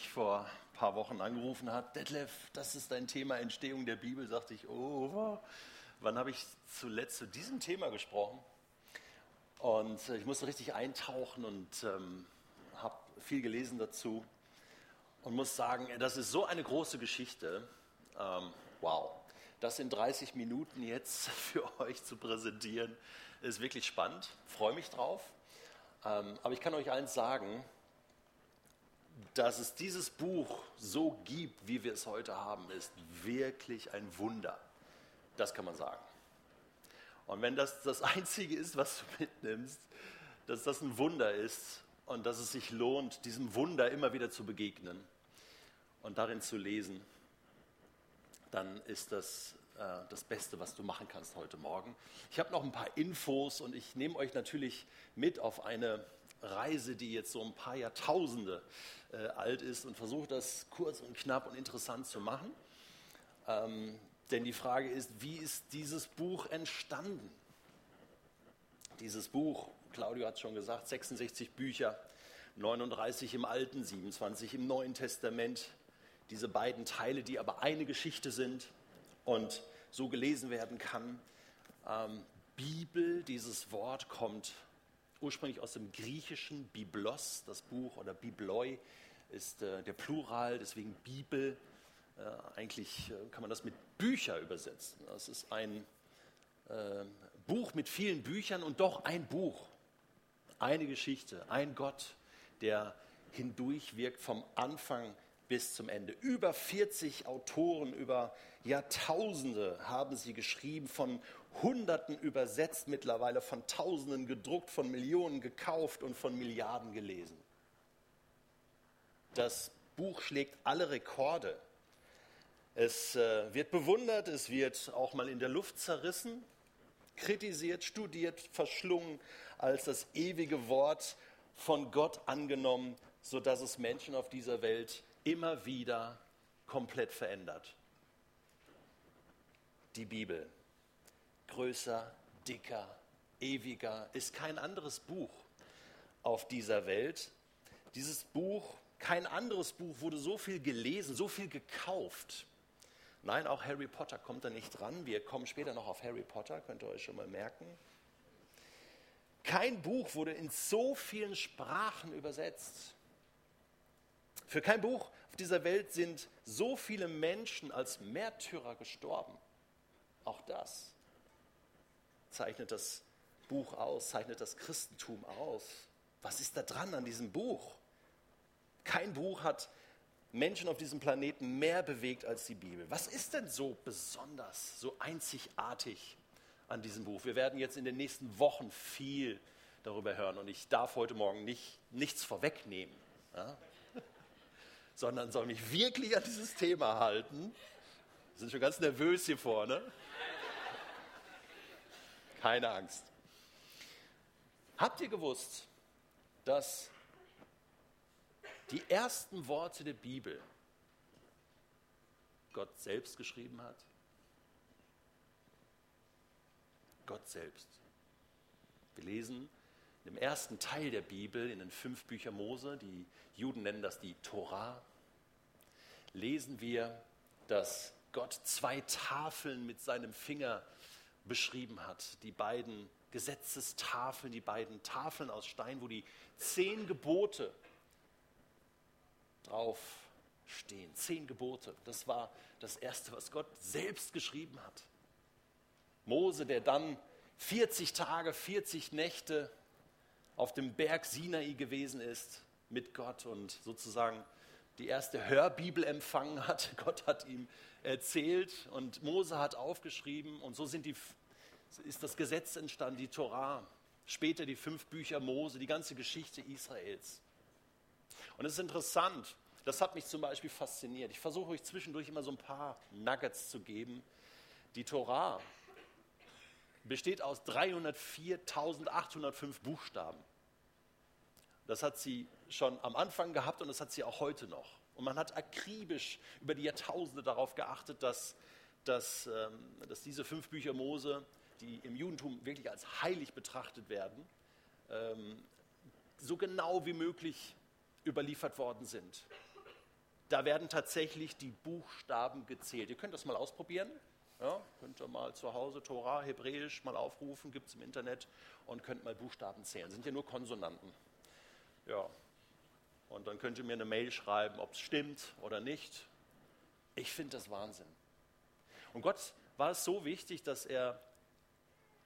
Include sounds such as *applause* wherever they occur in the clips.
mich vor ein paar Wochen angerufen hat, Detlef, das ist dein Thema Entstehung der Bibel, sagte ich, oh, wann habe ich zuletzt zu diesem Thema gesprochen? Und äh, ich musste richtig eintauchen und ähm, habe viel gelesen dazu und muss sagen, das ist so eine große Geschichte. Ähm, wow, das in 30 Minuten jetzt *laughs* für euch zu präsentieren, ist wirklich spannend. Freue mich drauf. Ähm, aber ich kann euch eins sagen, dass es dieses Buch so gibt, wie wir es heute haben, ist wirklich ein Wunder. Das kann man sagen. Und wenn das das Einzige ist, was du mitnimmst, dass das ein Wunder ist und dass es sich lohnt, diesem Wunder immer wieder zu begegnen und darin zu lesen, dann ist das äh, das Beste, was du machen kannst heute Morgen. Ich habe noch ein paar Infos und ich nehme euch natürlich mit auf eine Reise, die jetzt so ein paar Jahrtausende äh, alt ist und versuche das kurz und knapp und interessant zu machen. Ähm, denn die Frage ist, wie ist dieses Buch entstanden? Dieses Buch, Claudio hat es schon gesagt, 66 Bücher, 39 im Alten, 27 im Neuen Testament. Diese beiden Teile, die aber eine Geschichte sind und so gelesen werden kann. Ähm, Bibel, dieses Wort kommt ursprünglich aus dem griechischen Biblos, das Buch oder Bibloi ist äh, der Plural, deswegen Bibel. Äh, eigentlich äh, kann man das mit Bücher übersetzen. Das ist ein äh, Buch mit vielen Büchern und doch ein Buch, eine Geschichte, ein Gott, der hindurch wirkt vom Anfang bis zum Ende. Über 40 Autoren, über Jahrtausende haben sie geschrieben, von Hunderten übersetzt mittlerweile, von Tausenden gedruckt, von Millionen gekauft und von Milliarden gelesen. Das Buch schlägt alle Rekorde. Es äh, wird bewundert, es wird auch mal in der Luft zerrissen, kritisiert, studiert, verschlungen, als das ewige Wort von Gott angenommen, sodass es Menschen auf dieser Welt immer wieder komplett verändert. Die Bibel, größer, dicker, ewiger, ist kein anderes Buch auf dieser Welt. Dieses Buch, kein anderes Buch wurde so viel gelesen, so viel gekauft Nein, auch Harry Potter kommt da nicht dran. Wir kommen später noch auf Harry Potter, könnt ihr euch schon mal merken. Kein Buch wurde in so vielen Sprachen übersetzt. Für kein Buch auf dieser Welt sind so viele Menschen als Märtyrer gestorben. Auch das zeichnet das Buch aus, zeichnet das Christentum aus. Was ist da dran an diesem Buch? Kein Buch hat Menschen auf diesem Planeten mehr bewegt als die Bibel. Was ist denn so besonders, so einzigartig an diesem Buch? Wir werden jetzt in den nächsten Wochen viel darüber hören und ich darf heute Morgen nicht, nichts vorwegnehmen, ja? *laughs* sondern soll mich wirklich an dieses Thema halten. Wir sind schon ganz nervös hier vorne. Keine Angst. Habt ihr gewusst, dass die ersten Worte der Bibel Gott selbst geschrieben hat? Gott selbst. Wir lesen im ersten Teil der Bibel, in den fünf Büchern Mose, die Juden nennen das die Torah, lesen wir, dass Gott zwei Tafeln mit seinem Finger beschrieben hat. Die beiden Gesetzestafeln, die beiden Tafeln aus Stein, wo die zehn Gebote drauf stehen. Zehn Gebote. Das war das Erste, was Gott selbst geschrieben hat. Mose, der dann 40 Tage, 40 Nächte auf dem Berg Sinai gewesen ist mit Gott und sozusagen die erste Hörbibel empfangen hat. *laughs* Gott hat ihm erzählt und Mose hat aufgeschrieben und so sind die, ist das Gesetz entstanden, die Torah, später die fünf Bücher Mose, die ganze Geschichte Israels. Und es ist interessant, das hat mich zum Beispiel fasziniert. Ich versuche euch zwischendurch immer so ein paar Nuggets zu geben. Die Torah besteht aus 304.805 Buchstaben. Das hat sie schon am Anfang gehabt und das hat sie auch heute noch. Und man hat akribisch über die Jahrtausende darauf geachtet, dass, dass, ähm, dass diese fünf Bücher Mose, die im Judentum wirklich als heilig betrachtet werden, ähm, so genau wie möglich überliefert worden sind. da werden tatsächlich die Buchstaben gezählt. Ihr könnt das mal ausprobieren. Ja, könnt ihr mal zu Hause Torah, Hebräisch mal aufrufen, gibt es im Internet und könnt mal Buchstaben zählen. Sind ja nur Konsonanten. Ja. Und dann könnt ihr mir eine Mail schreiben, ob es stimmt oder nicht. Ich finde das Wahnsinn. Und Gott war es so wichtig, dass er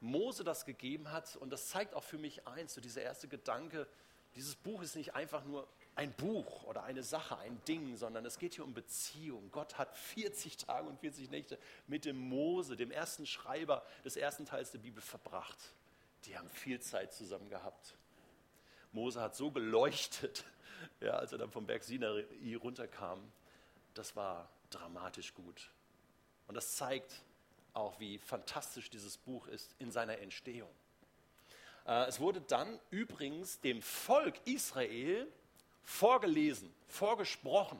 Mose das gegeben hat. Und das zeigt auch für mich eins, so dieser erste Gedanke, dieses Buch ist nicht einfach nur ein Buch oder eine Sache, ein Ding, sondern es geht hier um Beziehung. Gott hat 40 Tage und 40 Nächte mit dem Mose, dem ersten Schreiber des ersten Teils der Bibel, verbracht. Die haben viel Zeit zusammen gehabt. Mose hat so geleuchtet, *laughs* ja, als er dann vom Berg Sinai runterkam. Das war dramatisch gut. Und das zeigt auch, wie fantastisch dieses Buch ist in seiner Entstehung. Äh, es wurde dann übrigens dem Volk Israel vorgelesen, vorgesprochen.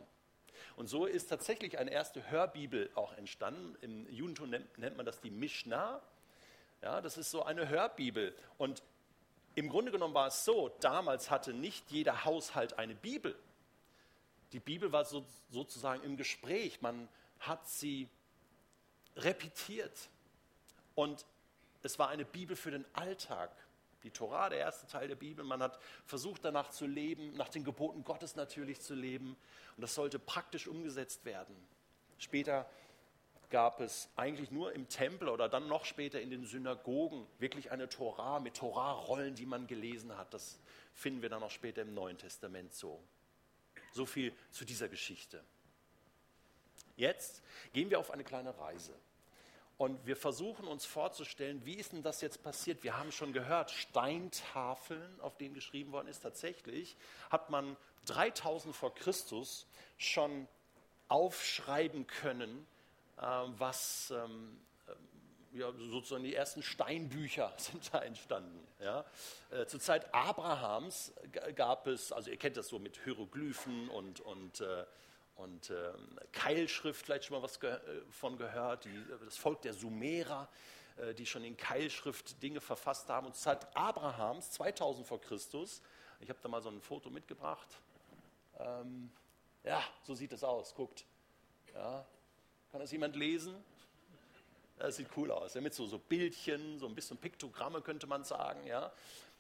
Und so ist tatsächlich eine erste Hörbibel auch entstanden. Im Judentum nennt, nennt man das die Mishnah. Ja, das ist so eine Hörbibel. Und im Grunde genommen war es so, damals hatte nicht jeder Haushalt eine Bibel. Die Bibel war so, sozusagen im Gespräch. Man hat sie repetiert. Und es war eine Bibel für den Alltag. Die Torah, der erste Teil der Bibel. Man hat versucht, danach zu leben, nach den Geboten Gottes natürlich zu leben. Und das sollte praktisch umgesetzt werden. Später gab es eigentlich nur im Tempel oder dann noch später in den Synagogen wirklich eine Torah mit Torah-Rollen, die man gelesen hat. Das finden wir dann auch später im Neuen Testament so. So viel zu dieser Geschichte. Jetzt gehen wir auf eine kleine Reise. Und wir versuchen uns vorzustellen, wie ist denn das jetzt passiert? Wir haben schon gehört, Steintafeln, auf denen geschrieben worden ist. Tatsächlich hat man 3000 vor Christus schon aufschreiben können, äh, was ähm, äh, ja, sozusagen die ersten Steinbücher *laughs* sind da entstanden. Ja. Äh, zur Zeit Abrahams gab es, also ihr kennt das so mit Hieroglyphen und, und äh, und äh, Keilschrift, vielleicht schon mal was ge äh, von gehört, die, das Volk der Sumerer, äh, die schon in Keilschrift Dinge verfasst haben. Und Zeit Abrahams, 2000 vor Christus, ich habe da mal so ein Foto mitgebracht. Ähm, ja, so sieht es aus, guckt. Ja. Kann das jemand lesen? Das sieht cool aus, ja, mit so, so Bildchen, so ein bisschen Piktogramme könnte man sagen. Ja.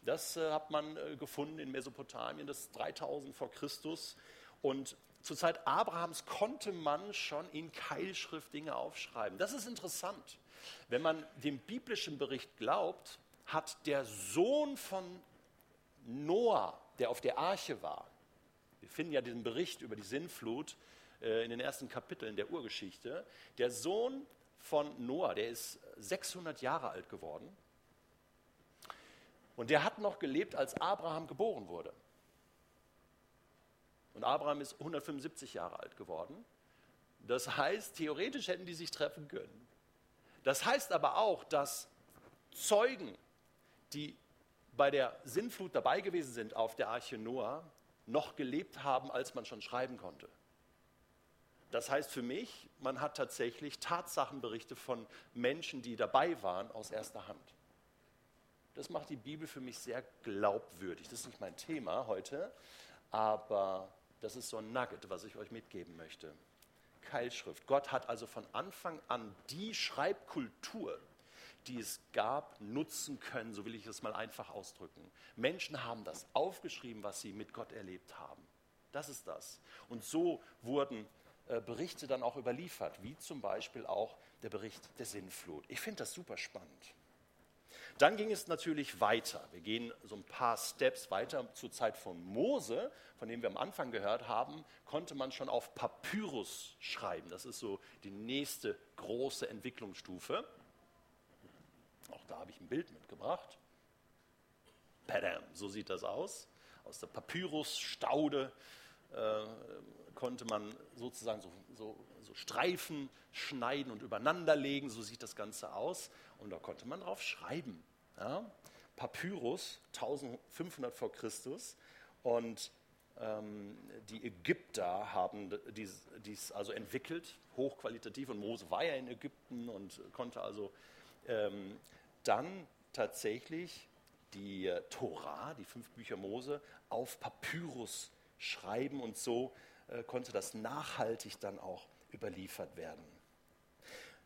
Das äh, hat man äh, gefunden in Mesopotamien, das 3000 vor Christus. Und zur Zeit Abrahams konnte man schon in Keilschrift Dinge aufschreiben. Das ist interessant. Wenn man dem biblischen Bericht glaubt, hat der Sohn von Noah, der auf der Arche war, wir finden ja diesen Bericht über die Sinnflut äh, in den ersten Kapiteln der Urgeschichte, der Sohn von Noah, der ist 600 Jahre alt geworden und der hat noch gelebt, als Abraham geboren wurde. Und Abraham ist 175 Jahre alt geworden. Das heißt, theoretisch hätten die sich treffen können. Das heißt aber auch, dass Zeugen, die bei der Sintflut dabei gewesen sind auf der Arche Noah, noch gelebt haben, als man schon schreiben konnte. Das heißt für mich, man hat tatsächlich Tatsachenberichte von Menschen, die dabei waren, aus erster Hand. Das macht die Bibel für mich sehr glaubwürdig. Das ist nicht mein Thema heute, aber das ist so ein Nugget, was ich euch mitgeben möchte. Keilschrift. Gott hat also von Anfang an die Schreibkultur, die es gab, nutzen können, so will ich es mal einfach ausdrücken. Menschen haben das aufgeschrieben, was sie mit Gott erlebt haben. Das ist das. Und so wurden äh, Berichte dann auch überliefert, wie zum Beispiel auch der Bericht der Sinnflut. Ich finde das super spannend. Dann ging es natürlich weiter. Wir gehen so ein paar Steps weiter. Zur Zeit von Mose, von dem wir am Anfang gehört haben, konnte man schon auf Papyrus schreiben. Das ist so die nächste große Entwicklungsstufe. Auch da habe ich ein Bild mitgebracht. Padam, so sieht das aus. Aus der Papyrusstaude äh, konnte man sozusagen so, so, so, Streifen schneiden und übereinanderlegen. So sieht das Ganze aus. Und da konnte man drauf schreiben. Ja? Papyrus, 1500 vor Christus. Und ähm, die Ägypter haben dies, dies, also entwickelt, hochqualitativ. Und Mose war ja in Ägypten und konnte also ähm, dann tatsächlich die Tora, die fünf Bücher Mose, auf Papyrus schreiben und so äh, konnte das nachhaltig dann auch überliefert werden.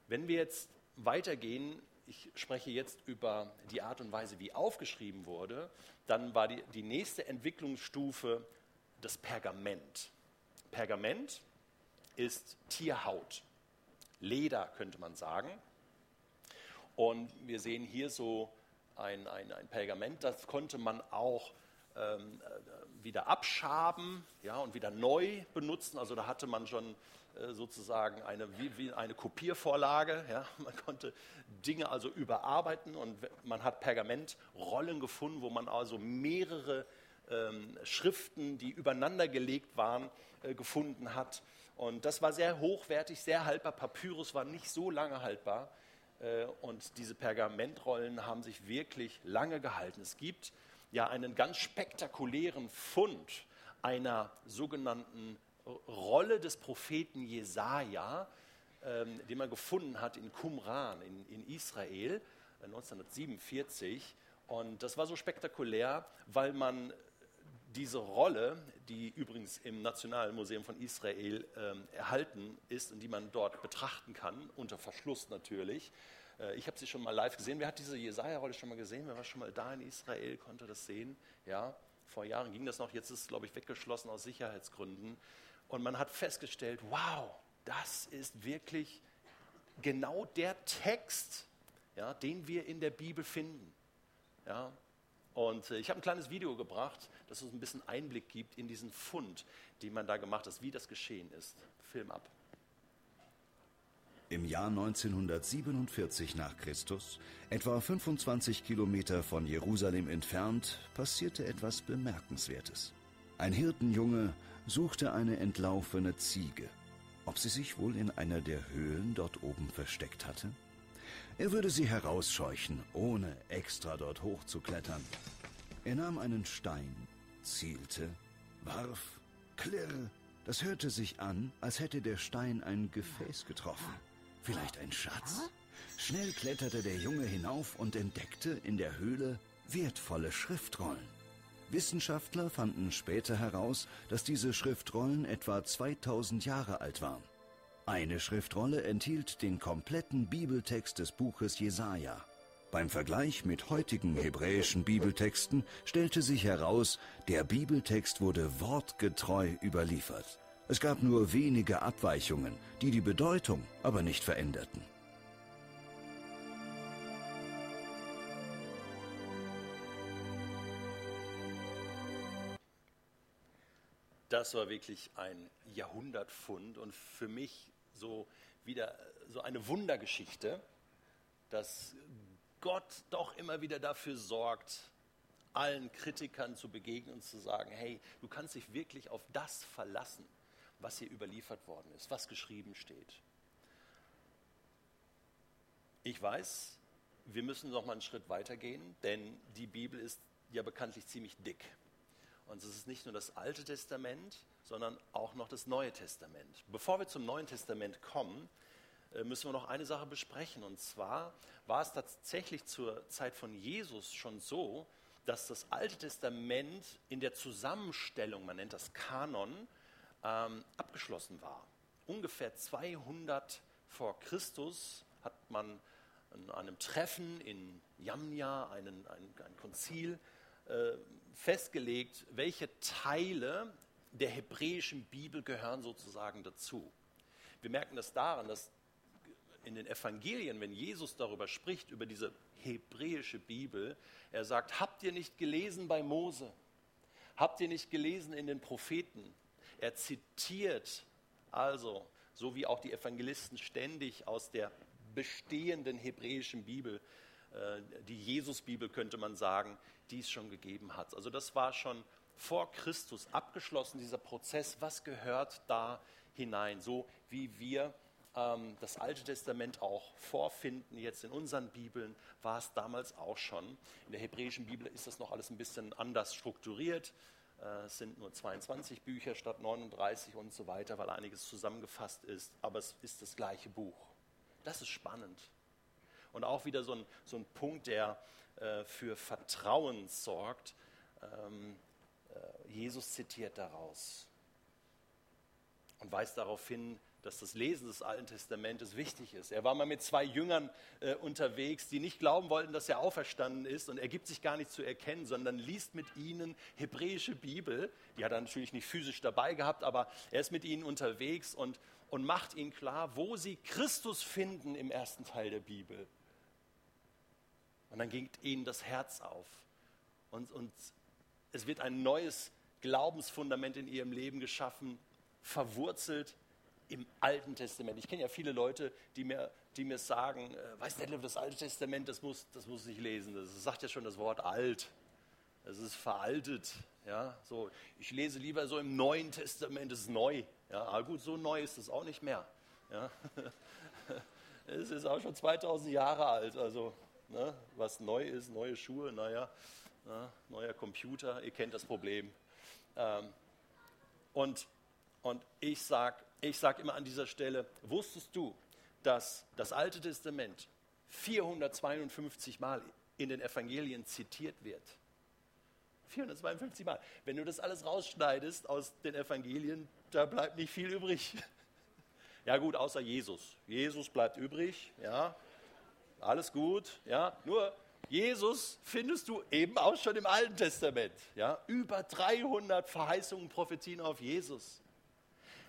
Wenn wir jetzt weitergehen, ich spreche jetzt über die Art und Weise, wie aufgeschrieben wurde, dann war die, die nächste Entwicklungsstufe das Pergament. Pergament ist Tierhaut, Leder könnte man sagen. Und wir sehen hier so ein, ein, ein Pergament, das konnte man auch ähm, äh, wieder abschaben ja, und wieder neu benutzen. Also da hatte man schon äh, sozusagen eine, wie, wie eine Kopiervorlage. Ja. *laughs* Man konnte Dinge also überarbeiten und man hat Pergamentrollen gefunden, wo man also mehrere ähm, Schriften, die übereinander gelegt waren, äh, gefunden hat. Und das war sehr hochwertig, sehr haltbar. Papyrus war nicht so lange haltbar. Äh, und diese Pergamentrollen haben sich wirklich lange gehalten. Es gibt ja einen ganz spektakulären Fund einer sogenannten Rolle des Propheten Jesaja, ähm, den man gefunden hat in Qumran in, in Israel 1947. Äh, Und das war so spektakulär, weil man diese Rolle, die übrigens im Nationalen Museum von Israel ähm, erhalten ist und die man dort betrachten kann, unter Verschluss natürlich, ich habe sie schon mal live gesehen. Wer hat diese Jesaja-Rolle schon mal gesehen? Wer war schon mal da in Israel, konnte das sehen? Ja, vor Jahren ging das noch. Jetzt ist es, glaube ich, weggeschlossen aus Sicherheitsgründen. Und man hat festgestellt, wow, das ist wirklich genau der Text, ja, den wir in der Bibel finden. Ja, und äh, ich habe ein kleines Video gebracht, das uns ein bisschen Einblick gibt in diesen Fund, den man da gemacht hat, wie das geschehen ist. Film ab. Im Jahr 1947 nach Christus, etwa 25 Kilometer von Jerusalem entfernt, passierte etwas Bemerkenswertes. Ein Hirtenjunge suchte eine entlaufene Ziege. Ob sie sich wohl in einer der Höhlen dort oben versteckt hatte? Er würde sie herausscheuchen, ohne extra dort hochzuklettern. Er nahm einen Stein, zielte, warf, klirr. Das hörte sich an, als hätte der Stein ein Gefäß getroffen. Vielleicht ein Schatz? Schnell kletterte der Junge hinauf und entdeckte in der Höhle wertvolle Schriftrollen. Wissenschaftler fanden später heraus, dass diese Schriftrollen etwa 2000 Jahre alt waren. Eine Schriftrolle enthielt den kompletten Bibeltext des Buches Jesaja. Beim Vergleich mit heutigen hebräischen Bibeltexten stellte sich heraus, der Bibeltext wurde wortgetreu überliefert. Es gab nur wenige Abweichungen, die die Bedeutung aber nicht veränderten. Das war wirklich ein Jahrhundertfund und für mich so wieder so eine Wundergeschichte, dass Gott doch immer wieder dafür sorgt, allen Kritikern zu begegnen und zu sagen, hey, du kannst dich wirklich auf das verlassen was hier überliefert worden ist, was geschrieben steht. Ich weiß, wir müssen noch mal einen Schritt weitergehen, denn die Bibel ist ja bekanntlich ziemlich dick. Und es ist nicht nur das Alte Testament, sondern auch noch das Neue Testament. Bevor wir zum Neuen Testament kommen, äh, müssen wir noch eine Sache besprechen. Und zwar war es tatsächlich zur Zeit von Jesus schon so, dass das Alte Testament in der Zusammenstellung, man nennt das Kanon, ähm, abgeschlossen war. Ungefähr 200 vor Christus hat man an einem Treffen in Jamnia, einen, ein, ein Konzil, äh, festgelegt, welche Teile der hebräischen Bibel gehören sozusagen dazu. Wir merken das daran, dass in den Evangelien, wenn Jesus darüber spricht, über diese hebräische Bibel, er sagt, habt ihr nicht gelesen bei Mose? Habt ihr nicht gelesen in den Propheten? Er zitiert also, so wie auch die Evangelisten ständig aus der bestehenden hebräischen Bibel, äh, die Jesus-Bibel könnte man sagen, die es schon gegeben hat. Also das war schon vor Christus abgeschlossen, dieser Prozess. Was gehört da hinein? So wie wir ähm, das Alte Testament auch vorfinden, jetzt in unseren Bibeln, war es damals auch schon. In der hebräischen Bibel ist das noch alles ein bisschen anders strukturiert. Äh, es sind nur 22 Bücher statt 39 und so weiter, weil einiges zusammengefasst ist, aber es ist das gleiche Buch. Das ist spannend. Und auch wieder so ein, so ein Punkt, der äh, für Vertrauen sorgt. Ähm, äh, Jesus zitiert daraus. und weist darauf hin, dass das Lesen des Alten Testamentes wichtig ist. Er war mal mit zwei Jüngern äh, unterwegs, die nicht glauben wollten, dass er auferstanden ist und er gibt sich gar nicht zu erkennen, sondern liest mit ihnen hebräische Bibel. Die hat er natürlich nicht physisch dabei gehabt, aber er ist mit ihnen unterwegs und, und macht ihnen klar, wo sie Christus finden im ersten Teil der Bibel. Und dann ging ihnen das Herz auf und, und es wird ein neues Glaubensfundament in ihrem Leben geschaffen, verwurzelt im Alten Testament. Ich kenne ja viele Leute, die mir, die mir sagen, äh, weißt du, das Alte Testament, das muss, das muss ich lesen. Das sagt ja schon das Wort alt. Es ist veraltet. Ja, so, ich lese lieber so im Neuen Testament, es ist neu. Ja, aber gut, so neu ist es auch nicht mehr. Ja. *laughs* Es ist auch schon 2000 Jahre alt. Also, ne, was neu ist, neue Schuhe, naja, na, neuer Computer, ihr kennt das Problem. Ähm, und, und ich sage ich sag immer an dieser Stelle, wusstest du, dass das Alte Testament 452 Mal in den Evangelien zitiert wird? 452 Mal. Wenn du das alles rausschneidest aus den Evangelien, da bleibt nicht viel übrig. *laughs* Ja gut, außer Jesus. Jesus bleibt übrig, ja. Alles gut, ja. Nur Jesus findest du eben auch schon im Alten Testament. Ja? Über 300 Verheißungen, Prophetien auf Jesus.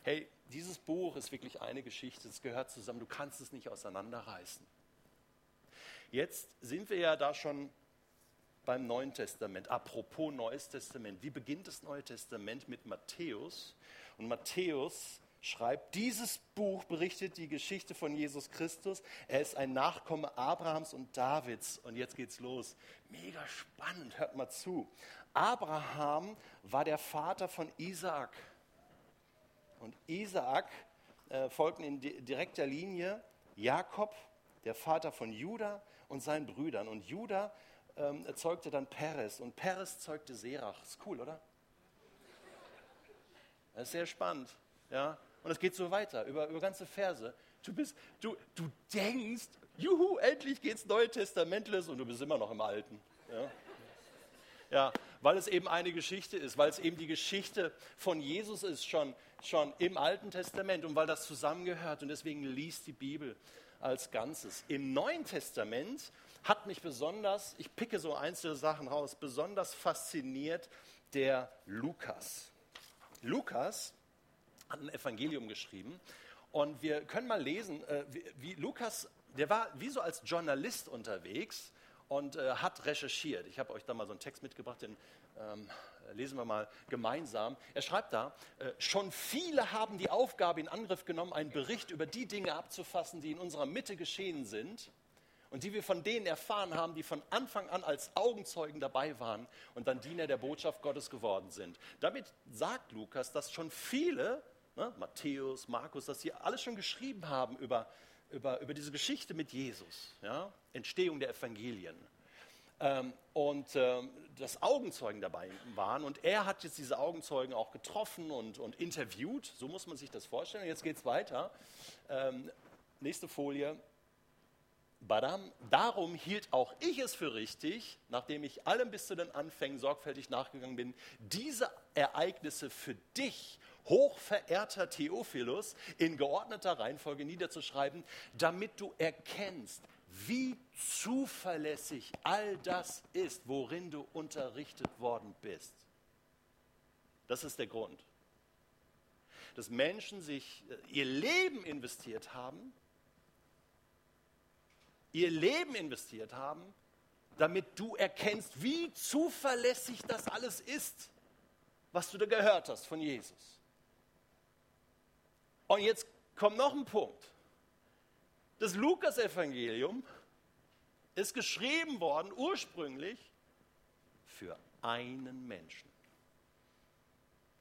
Hey, dieses Buch ist wirklich eine Geschichte, es gehört zusammen, du kannst es nicht auseinanderreißen. Jetzt sind wir ja da schon beim Neuen Testament. Apropos Neues Testament, wie beginnt das Neue Testament mit Matthäus? Und Matthäus schreibt, dieses Buch berichtet die Geschichte von Jesus Christus. Er ist ein Nachkomme Abrahams und Davids. Und jetzt geht's los. Mega spannend, hört mal zu. Abraham war der Vater von Isaak. Und Isaak äh, folgten in direkter Linie Jakob, der Vater von Judah und seinen Brüdern. Und Judah ähm, zeugte dann Peres und Peres zeugte Serach. Ist cool, oder? Das ist sehr spannend. Ja? Und es geht so weiter, über, über ganze Verse. Du, bist, du, du denkst, juhu, endlich geht's Neue Testament los und du bist immer noch im Alten. Ja? ja, weil es eben eine Geschichte ist, weil es eben die Geschichte von Jesus ist, schon, schon im Alten Testament und weil das zusammengehört und deswegen liest die Bibel als Ganzes. Im Neuen Testament hat mich besonders, ich picke so einzelne Sachen raus, besonders fasziniert der Lukas. Lukas hat ein Evangelium geschrieben. Und wir können mal lesen, äh, wie, Lukas, der war wie so als Journalist unterwegs und äh, hat recherchiert. Ich habe euch da mal so einen Text mitgebracht, den ähm, lesen wir mal gemeinsam. Er schreibt da, äh, schon viele haben die Aufgabe in Angriff genommen, einen Bericht über die Dinge abzufassen, die in unserer Mitte geschehen sind und die wir von denen erfahren haben, die von Anfang an als Augenzeugen dabei waren und dann Diener der Botschaft Gottes geworden sind. Damit sagt Lukas, dass schon viele ne, Matthäus, Markus, dass sie alles schon geschrieben haben über, über, über diese Geschichte mit Jesus, ja? Entstehung der Evangelien. Ähm, und ähm, dass Augenzeugen dabei waren. Und er hat jetzt diese Augenzeugen auch getroffen und, und interviewt. So muss man sich das vorstellen. Jetzt geht es weiter. Ähm, nächste Folie. Badam. Darum hielt auch ich es für richtig, nachdem ich allem bis zu den Anfängen sorgfältig nachgegangen bin, diese Ereignisse für dich hochverehrter Theophilus in geordneter Reihenfolge niederzuschreiben, damit du erkennst, wie zuverlässig all das ist, worin du unterrichtet worden bist. Das ist der Grund. Dass Menschen sich äh, ihr Leben investiert haben, ihr Leben investiert haben, damit du erkennst, wie zuverlässig das alles ist, was du da gehört hast von Jesus. Und jetzt kommt noch ein Punkt. Das Lukas-Evangelium ist geschrieben worden ursprünglich für einen Menschen.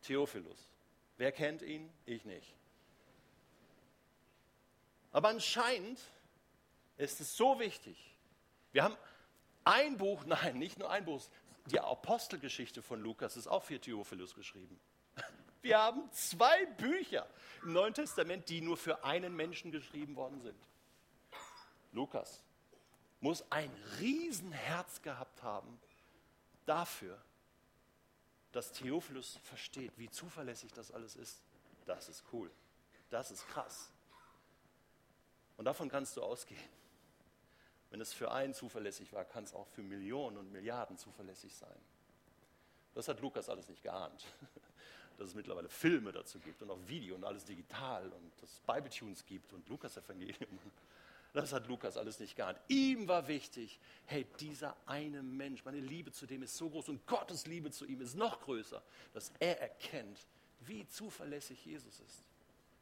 Theophilus. Wer kennt ihn? Ich nicht. Aber anscheinend ist es so wichtig. Wir haben ein Buch, *laughs* nein, nicht nur ein Buch, die Apostelgeschichte von Lukas ist auch für Theophilus geschrieben. Wir haben zwei Bücher im Neuen Testament, die nur für einen Menschen geschrieben worden sind. Lukas muss ein Riesenherz gehabt haben dafür, dass Theophilus versteht, wie zuverlässig das alles ist. Das ist cool. Das ist krass. Und davon kannst du ausgehen. Wenn es für einen zuverlässig war, kann es auch für Millionen und Milliarden zuverlässig sein. Das hat Lukas alles nicht geahnt. *laughs* Dass es mittlerweile Filme dazu gibt und auch Video und alles digital und dass es Bibletunes gibt und Lukas-Evangelium. Das hat Lukas alles nicht geahnt. Ihm war wichtig, hey, dieser eine Mensch, meine Liebe zu dem ist so groß und Gottes Liebe zu ihm ist noch größer, dass er erkennt, wie zuverlässig Jesus ist.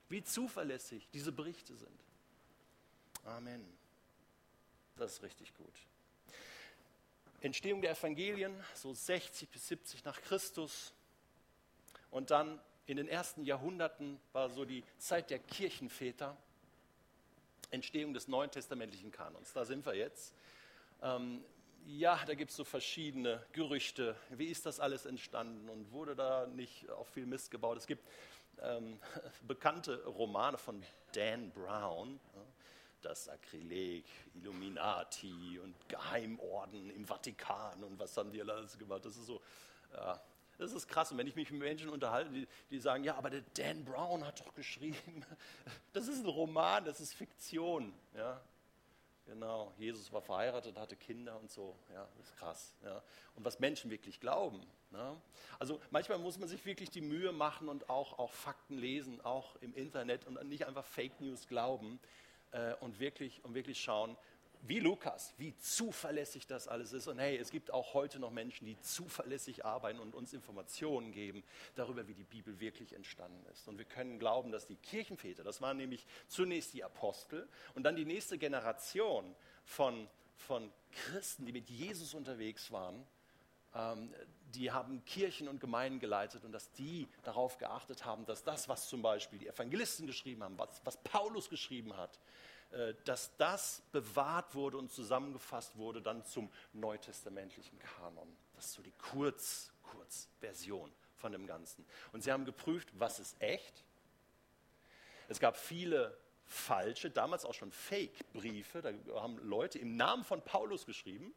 Wie zuverlässig diese Berichte sind. Amen. Das ist richtig gut. Entstehung der Evangelien, so 60 bis 70 nach Christus. Und dann in den ersten Jahrhunderten war so die Zeit der Kirchenväter. Entstehung des neuen testamentlichen Kanons. Da sind wir jetzt. Ähm, ja, da gibt es so verschiedene Gerüchte. Wie ist das alles entstanden und wurde da nicht auch viel Mist gebaut? Es gibt ähm, *laughs* bekannte Romane von Dan Brown, das Sakrileg, Illuminati und Geheimorden im Vatikan und was haben die alles gemacht. Das ist so, ja, das ist krass. Und wenn ich mich mit Menschen unterhalte, die, die, sagen, ja, aber der Dan Brown hat doch geschrieben, *laughs* das ist ein Roman, das ist Fiktion. Ja, genau. Jesus war verheiratet, hatte Kinder und so. Ja, das ist krass. Ja. Und was Menschen wirklich glauben. Ja. Also manchmal muss man sich wirklich die Mühe machen und auch, auch Fakten lesen, auch im Internet und nicht einfach Fake News glauben äh, und, wirklich, und wirklich schauen, wie Lukas, wie zuverlässig das alles ist. Und hey, es gibt auch heute noch Menschen, die zuverlässig arbeiten und uns Informationen geben darüber, wie die Bibel wirklich entstanden ist. Und wir können glauben, dass die Kirchenväter, das waren nämlich zunächst die Apostel und dann die nächste Generation von, von Christen, die mit Jesus unterwegs waren, ähm, die haben Kirchen und Gemeinden geleitet und dass die darauf geachtet haben, dass das, was zum Beispiel die Evangelisten geschrieben haben, was, was Paulus geschrieben hat, dass das bewahrt wurde und zusammengefasst wurde dann zum neutestamentlichen Kanon. Das ist so die Kurz, Kurzversion von dem Ganzen. Und sie haben geprüft, was ist echt. Es gab viele falsche, damals auch schon Fake-Briefe. Da haben Leute im Namen von Paulus geschrieben.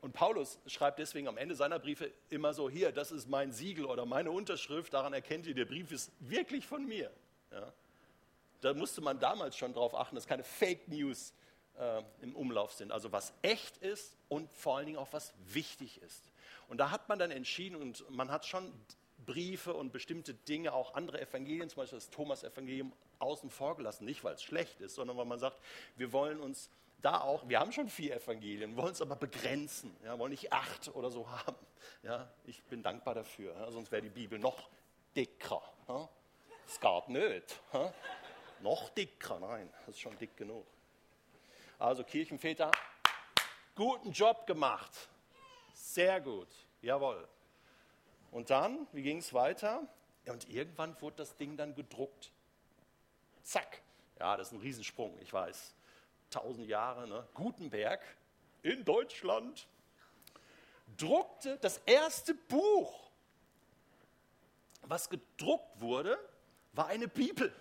Und Paulus schreibt deswegen am Ende seiner Briefe immer so, hier, das ist mein Siegel oder meine Unterschrift, daran erkennt ihr, der Brief ist wirklich von mir. Ja? Da musste man damals schon darauf achten, dass keine Fake News äh, im Umlauf sind. Also was echt ist und vor allen Dingen auch was wichtig ist. Und da hat man dann entschieden und man hat schon Briefe und bestimmte Dinge, auch andere Evangelien, zum Beispiel das Thomas-Evangelium, außen vor gelassen. Nicht, weil es schlecht ist, sondern weil man sagt, wir wollen uns da auch, wir haben schon vier Evangelien, wollen es aber begrenzen, ja, wollen nicht acht oder so haben. Ja, ich bin dankbar dafür, ja, sonst wäre die Bibel noch dicker. Ja. Das geht nicht. Ja. Noch dicker, nein, das ist schon dick genug. Also Kirchenväter, guten Job gemacht. Sehr gut, jawohl. Und dann, wie ging es weiter? Und irgendwann wurde das Ding dann gedruckt. Zack. Ja, das ist ein Riesensprung, ich weiß. Tausend Jahre, ne? Gutenberg in Deutschland druckte das erste Buch. Was gedruckt wurde, war eine Bibel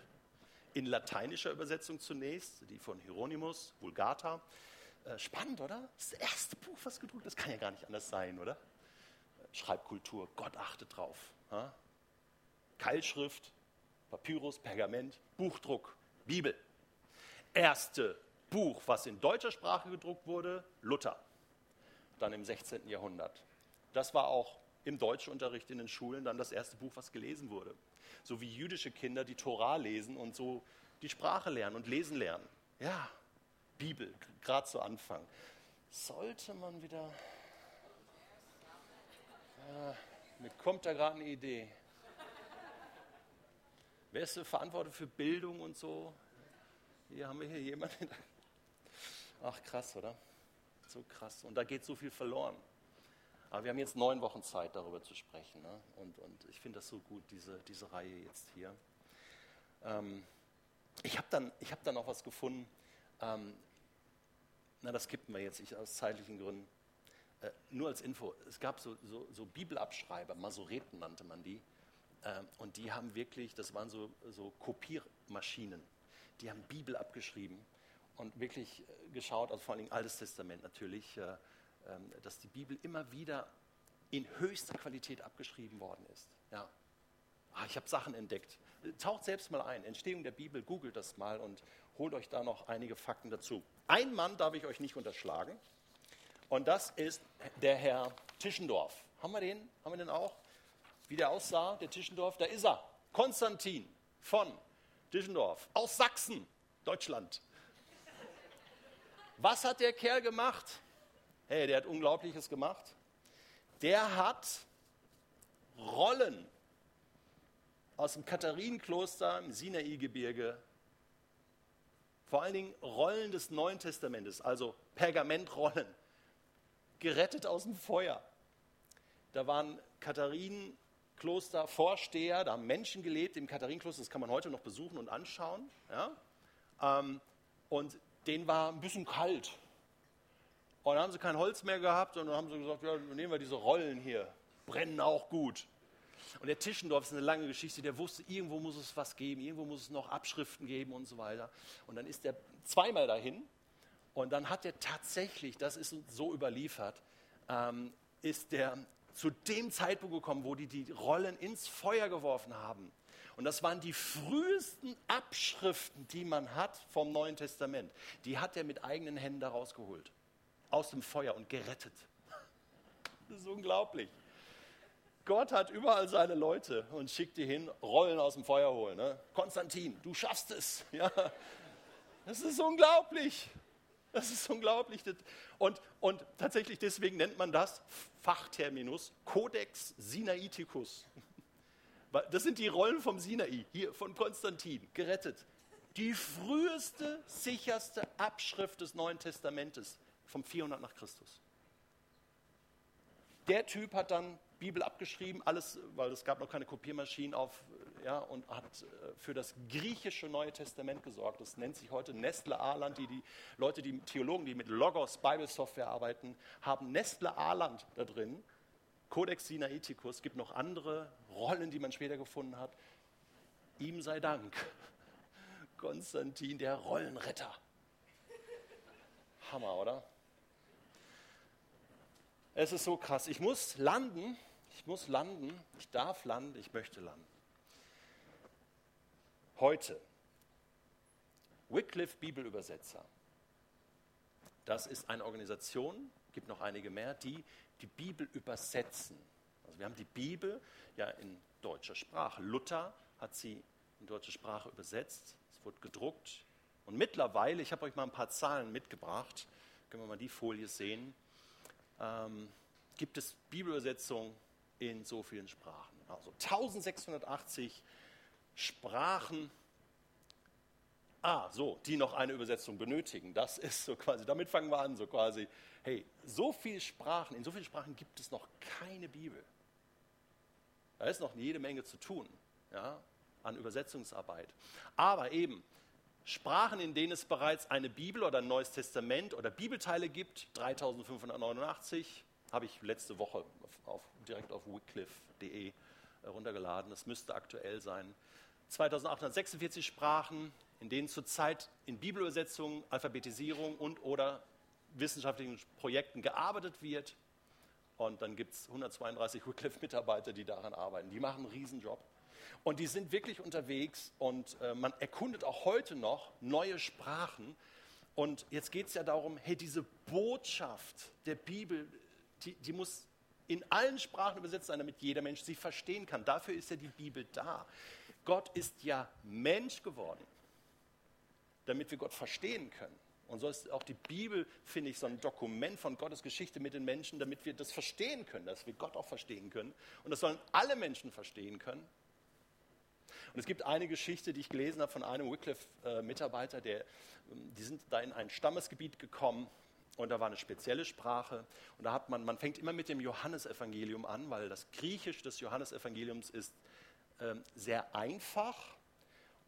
in lateinischer Übersetzung zunächst, die von Hieronymus, Vulgata. Äh, spannend, oder? Das erste Buch, was gedruckt ist, kann ja gar nicht anders sein, oder? Schreibkultur, Gott achtet drauf. Ja? Keilschrift, Papyrus, Pergament, Buchdruck, Bibel. Erste Buch, was in deutscher Sprache gedruckt wurde, Luther, dann im 16. Jahrhundert. Das war auch im Deutschunterricht in den Schulen dann das erste Buch, was gelesen wurde so wie jüdische Kinder die Torah lesen und so die Sprache lernen und lesen lernen. Ja, Bibel, gerade zu Anfang. Sollte man wieder. Ja, mir kommt da gerade eine Idee. Wer ist verantwortlich für Bildung und so? Hier haben wir hier jemanden. Ach krass, oder? So krass. Und da geht so viel verloren. Aber wir haben jetzt neun Wochen Zeit, darüber zu sprechen. Ne? Und, und ich finde das so gut, diese, diese Reihe jetzt hier. Ähm, ich habe dann, hab dann auch was gefunden. Ähm, na, das kippen wir jetzt ich, aus zeitlichen Gründen. Äh, nur als Info, es gab so, so, so Bibelabschreiber, Masoreten nannte man die. Äh, und die haben wirklich, das waren so, so Kopiermaschinen, die haben Bibel abgeschrieben und wirklich äh, geschaut, also vor allem Altes Testament natürlich, äh, ähm, dass die Bibel immer wieder in höchster Qualität abgeschrieben worden ist. Ja. Ah, ich habe Sachen entdeckt. Taucht selbst mal ein. Entstehung der Bibel, googelt das mal und holt euch da noch einige Fakten dazu. Ein Mann darf ich euch nicht unterschlagen. Und das ist der Herr Tischendorf. Haben wir den? Haben wir den auch? Wie der aussah, der Tischendorf? Da ist er. Konstantin von Tischendorf aus Sachsen, Deutschland. Was hat der Kerl gemacht? Hey, der hat Unglaubliches gemacht. Der hat Rollen aus dem Katharinenkloster im Sinai-Gebirge, vor allen Dingen Rollen des Neuen Testamentes, also Pergamentrollen, gerettet aus dem Feuer. Da waren Katharinenkloster-Vorsteher, da haben Menschen gelebt im Katharinenkloster, das kann man heute noch besuchen und anschauen. Ja? Ähm, und denen war ein bisschen kalt. Und dann haben sie kein Holz mehr gehabt und dann haben sie gesagt, ja, nehmen wir diese Rollen hier, brennen auch gut. Und der Tischendorf ist eine lange Geschichte, der wusste, irgendwo muss es was geben, irgendwo muss es noch Abschriften geben und so weiter. Und dann ist er zweimal dahin und dann hat er tatsächlich, das ist so überliefert, ähm, ist der zu dem Zeitpunkt gekommen, wo die die Rollen ins Feuer geworfen haben. Und das waren die frühesten Abschriften, die man hat vom Neuen Testament. Die hat er mit eigenen Händen da rausgeholt. Aus dem Feuer und gerettet. Das ist unglaublich. Gott hat überall seine Leute und schickt die hin, Rollen aus dem Feuer holen. Ne? Konstantin, du schaffst es. *laughs* Ja. Das ist unglaublich. Das ist unglaublich. Und, und tatsächlich deswegen nennt man das Fachterminus Codex Sinaiticus. Das sind die Rollen vom Sinai, hier von Konstantin, gerettet. Die früheste, sicherste Abschrift des Neuen Testamentes vom 400 nach Christus. Der Typ hat dann Bibel abgeschrieben, alles, weil es gab noch keine Kopiermaschinen auf, ja, und hat äh, für das griechische Neue Testament gesorgt. Das nennt sich heute Nestle Aland. Die, die Leute, die Theologen, die mit Logos Bible Software arbeiten, haben Nestle Aland da drin Codex Sinaiticus, es gibt noch andere Rollen, die man später gefunden hat. Ihm sei Dank. *laughs* Konstantin, der Rollenretter. Hammer, oder? Es ist so krass. Ich muss landen. Ich muss landen. Ich darf landen. Ich möchte landen. Heute. Wycliffe Bibelübersetzer. Das ist eine Organisation, gibt noch einige mehr, die die Bibel übersetzen. Also wir haben die Bibel ja in deutscher Sprache. Luther hat sie in deutsche Sprache übersetzt. Es wurde gedruckt. Und mittlerweile, ich habe euch mal ein paar Zahlen mitgebracht, können wir mal die Folie sehen, ähm, gibt es Bibelübersetzungen in so vielen Sprachen. Also 1680 Sprachen Ah, so, die noch eine Übersetzung benötigen. Das ist so quasi, damit fangen wir an, so quasi, hey, so viele Sprachen, in so vielen Sprachen gibt es noch keine Bibel. Da ist noch jede Menge zu tun, ja, an Übersetzungsarbeit. Aber eben, Sprachen, in denen es bereits eine Bibel oder ein Neues Testament oder Bibelteile gibt, 3589, habe ich letzte Woche auf, auf, direkt auf wycliffe.de runtergeladen. Das müsste aktuell sein. 2846 Sprachen, in denen zurzeit in Bibelübersetzungen, Alphabetisierung und oder wissenschaftlichen Projekten gearbeitet wird. Und dann gibt es 132 Wycliffe-Mitarbeiter, die daran arbeiten. Die machen einen Riesenjob. Und die sind wirklich unterwegs und äh, man erkundet auch heute noch neue Sprachen. Und jetzt geht es ja darum, hey, diese Botschaft der Bibel, die, die muss in allen Sprachen übersetzt sein, damit jeder Mensch sie verstehen kann. Dafür ist ja die Bibel da. Gott ist ja Mensch geworden damit wir Gott verstehen können. Und so ist auch die Bibel, finde ich, so ein Dokument von Gottes Geschichte mit den Menschen, damit wir das verstehen können, dass wir Gott auch verstehen können. Und das sollen alle Menschen verstehen können. Und es gibt eine Geschichte, die ich gelesen habe von einem Wycliffe-Mitarbeiter, der, ähm, die sind da in ein Stammesgebiet gekommen und da war eine spezielle Sprache. Und da hat man, man fängt immer mit dem Johannesevangelium an, weil das Griechisch des Johannesevangeliums ist ähm, sehr einfach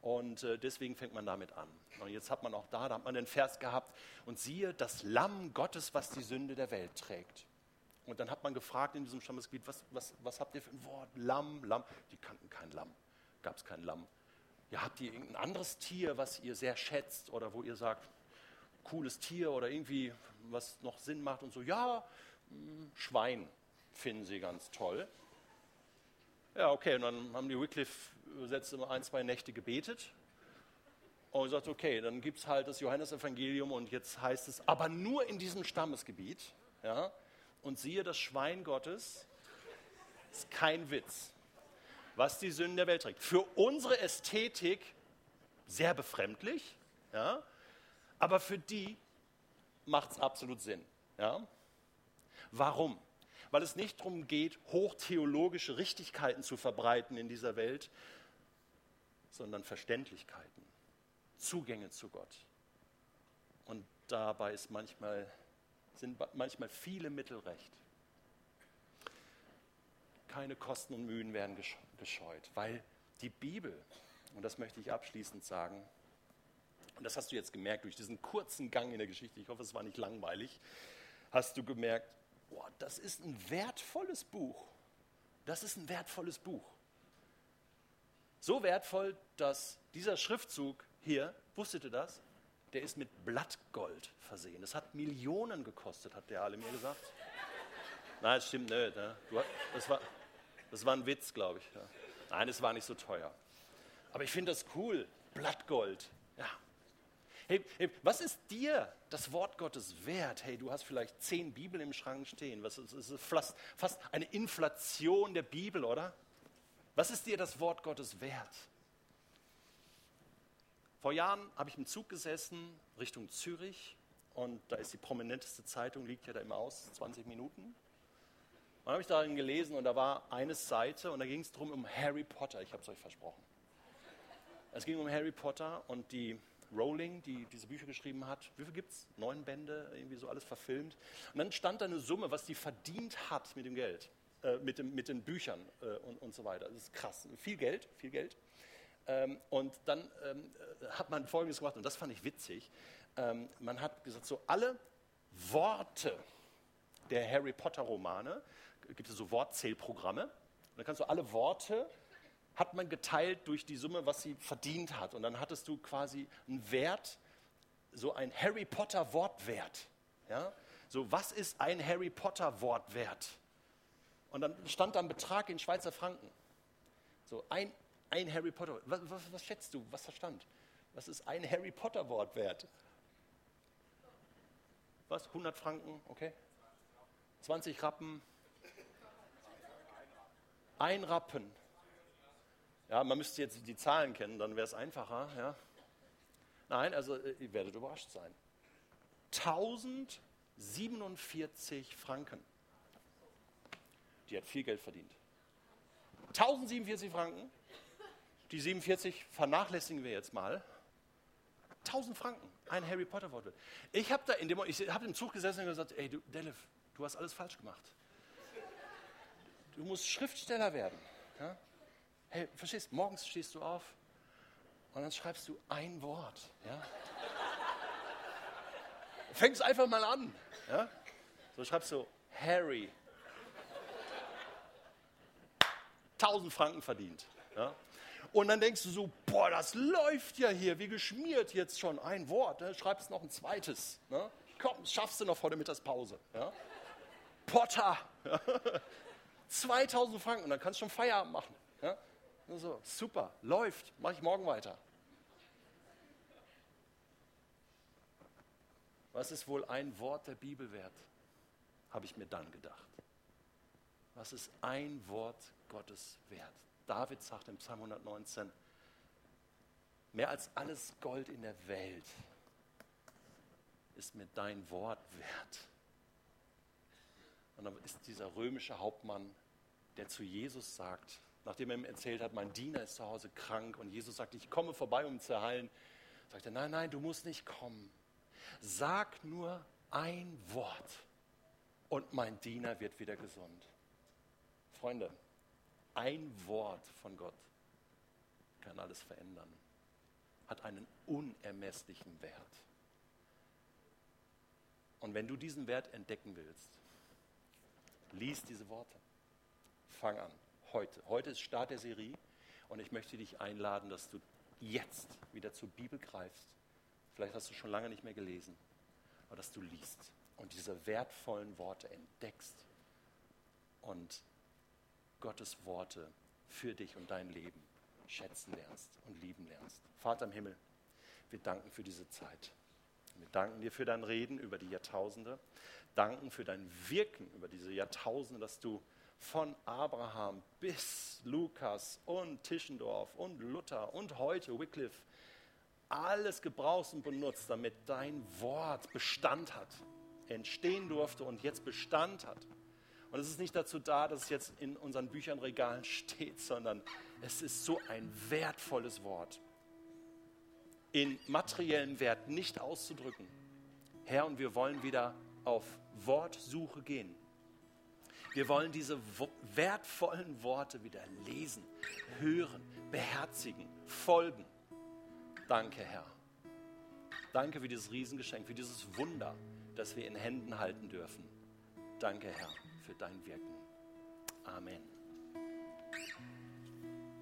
und äh, deswegen fängt man damit an. Und jetzt hat man auch da, da hat man den Vers gehabt, und siehe, das Lamm Gottes, was die Sünde der Welt trägt. Und dann hat man gefragt in diesem Stammesgebiet, was, was, was habt ihr für ein Wort? Lamm, Lamm. Die kannten kein Lamm, gab es kein Lamm. Ja, habt ihr irgendein anderes Tier, was ihr sehr schätzt oder wo ihr sagt, cooles Tier oder irgendwie was noch Sinn macht und so? Ja, hm, Schwein finden sie ganz toll. Ja, okay, und dann haben die Wycliffe-Sätze immer ein, zwei Nächte gebetet und gesagt, okay, dann gibt es halt das Johannesevangelium und jetzt heißt es, aber nur in diesem Stammesgebiet. Ja, und siehe, das Schwein Gottes ist kein Witz, was die Sünden der Welt trägt. Für unsere Ästhetik sehr befremdlich, ja, aber für die macht es absolut Sinn. Ja. Warum? Weil es nicht darum geht, hochtheologische Richtigkeiten zu verbreiten in dieser Welt, sondern Verständlichkeiten. Zugänge zu Gott. Und dabei ist manchmal, sind manchmal viele Mittel recht. Keine Kosten und Mühen werden gescheut, weil die Bibel, und das möchte ich abschließend sagen, und das hast du jetzt gemerkt durch diesen kurzen Gang in der Geschichte, ich hoffe, es war nicht langweilig, hast du gemerkt, boah, das ist ein wertvolles Buch. Das ist ein wertvolles Buch. So wertvoll, dass dieser Schriftzug hier, wusstet ihr das? Der ist mit Blattgold versehen. Das hat Millionen gekostet, hat der alle mir gesagt. Nein, das stimmt nicht. Ne? das, war, das war ein Witz, glaube ich. Ja. Nein, es war nicht so teuer. Aber ich finde das cool. Blattgold. Ja. Hey, hey, was ist dir das Wort Gottes wert? Hey, du hast vielleicht zehn Bibeln im Schrank stehen. Was ist, ist fast, fast eine Inflation der Bibel, oder? Was ist dir das Wort Gottes wert? Vor Jahren habe ich im Zug gesessen Richtung Zürich und da ist die prominenteste Zeitung, liegt ja da immer aus, 20 Minuten. Dann habe ich darin gelesen und da war eine Seite und da ging es darum um Harry Potter, ich habe es euch versprochen. Es ging um Harry Potter und die Rowling, die diese Bücher geschrieben hat, wie viel es? Neun Bände, irgendwie so alles verfilmt. Und dann stand da eine Summe, was die verdient hat mit dem Geld, äh, mit, dem, mit den Büchern äh, und, und so weiter. Das ist krass. Viel Geld, viel Geld. Ähm, und dann ähm, äh, hat man Folgendes gemacht, und das fand ich witzig. Ähm, man hat gesagt, so alle Worte der Harry Potter-Romane, gibt es so Wortzählprogramme, und dann kannst du alle Worte, hat man geteilt durch die Summe, was sie verdient hat. Und dann hattest du quasi einen Wert, so ein Harry Potter-Wortwert. Ja? So, was ist ein Harry Potter-Wortwert? Und dann stand da ein Betrag in Schweizer Franken. So, ein ein Harry Potter. Was, was, was schätzt du? Was verstand? Was ist ein Harry Potter Wort wert? Was? 100 Franken? Okay. 20 Rappen. Ein Rappen. Ja, man müsste jetzt die Zahlen kennen, dann wäre es einfacher. Ja. Nein, also äh, ihr werdet überrascht sein. 1047 Franken. Die hat viel Geld verdient. 1047 Franken die 47 vernachlässigen wir jetzt mal. 1000 Franken, ein Harry Potter Wort. Ich habe da in dem, ich habe im Zug gesessen und gesagt, ey, du, Delef, du hast alles falsch gemacht. Du musst Schriftsteller werden. Ja? Hey, verstehst? Morgens stehst du auf und dann schreibst du ein Wort. Ja? Fängst einfach mal an. Ja? So schreibst du Harry. 1000 Franken verdient. Ja? Und dann denkst du so, boah, das läuft ja hier, wie geschmiert jetzt schon ein Wort. Ne? Schreibst noch ein zweites. Ne? Komm, schaffst du noch vor der Mittagspause. Ja? Potter. *laughs* 2000 Franken und dann kannst du schon Feierabend machen. Ja? So, super, läuft, mache ich morgen weiter. Was ist wohl ein Wort der Bibel wert? Habe ich mir dann gedacht. Was ist ein Wort Gottes wert? David sagt im Psalm 119, mehr als alles Gold in der Welt ist mir dein Wort wert. Und dann ist dieser römische Hauptmann, der zu Jesus sagt, nachdem er ihm erzählt hat, mein Diener ist zu Hause krank und Jesus sagt, ich komme vorbei, um ihn zu heilen, sagt er, nein, nein, du musst nicht kommen. Sag nur ein Wort und mein Diener wird wieder gesund. Freunde, ein Wort von Gott kann alles verändern, hat einen unermesslichen Wert. Und wenn du diesen Wert entdecken willst, lies diese Worte. Fang an, heute. Heute ist Start der Serie und ich möchte dich einladen, dass du jetzt wieder zur Bibel greifst. Vielleicht hast du schon lange nicht mehr gelesen, aber dass du liest und diese wertvollen Worte entdeckst und Gottes Worte für dich und dein Leben schätzen lernst und lieben lernst. Vater im Himmel, wir danken für diese Zeit. Wir danken dir für dein Reden über die Jahrtausende, danken für dein Wirken über diese Jahrtausende, dass du von Abraham bis Lukas und Tischendorf und Luther und heute Wycliffe alles gebrauchst und benutzt, damit dein Wort Bestand hat, entstehen durfte und jetzt Bestand hat. Und es ist nicht dazu da, dass es jetzt in unseren Büchern, Regalen steht, sondern es ist so ein wertvolles Wort. In materiellen Wert nicht auszudrücken. Herr, und wir wollen wieder auf Wortsuche gehen. Wir wollen diese wertvollen Worte wieder lesen, hören, beherzigen, folgen. Danke, Herr. Danke für dieses Riesengeschenk, für dieses Wunder, das wir in Händen halten dürfen. Danke, Herr, für dein Wirken. Amen.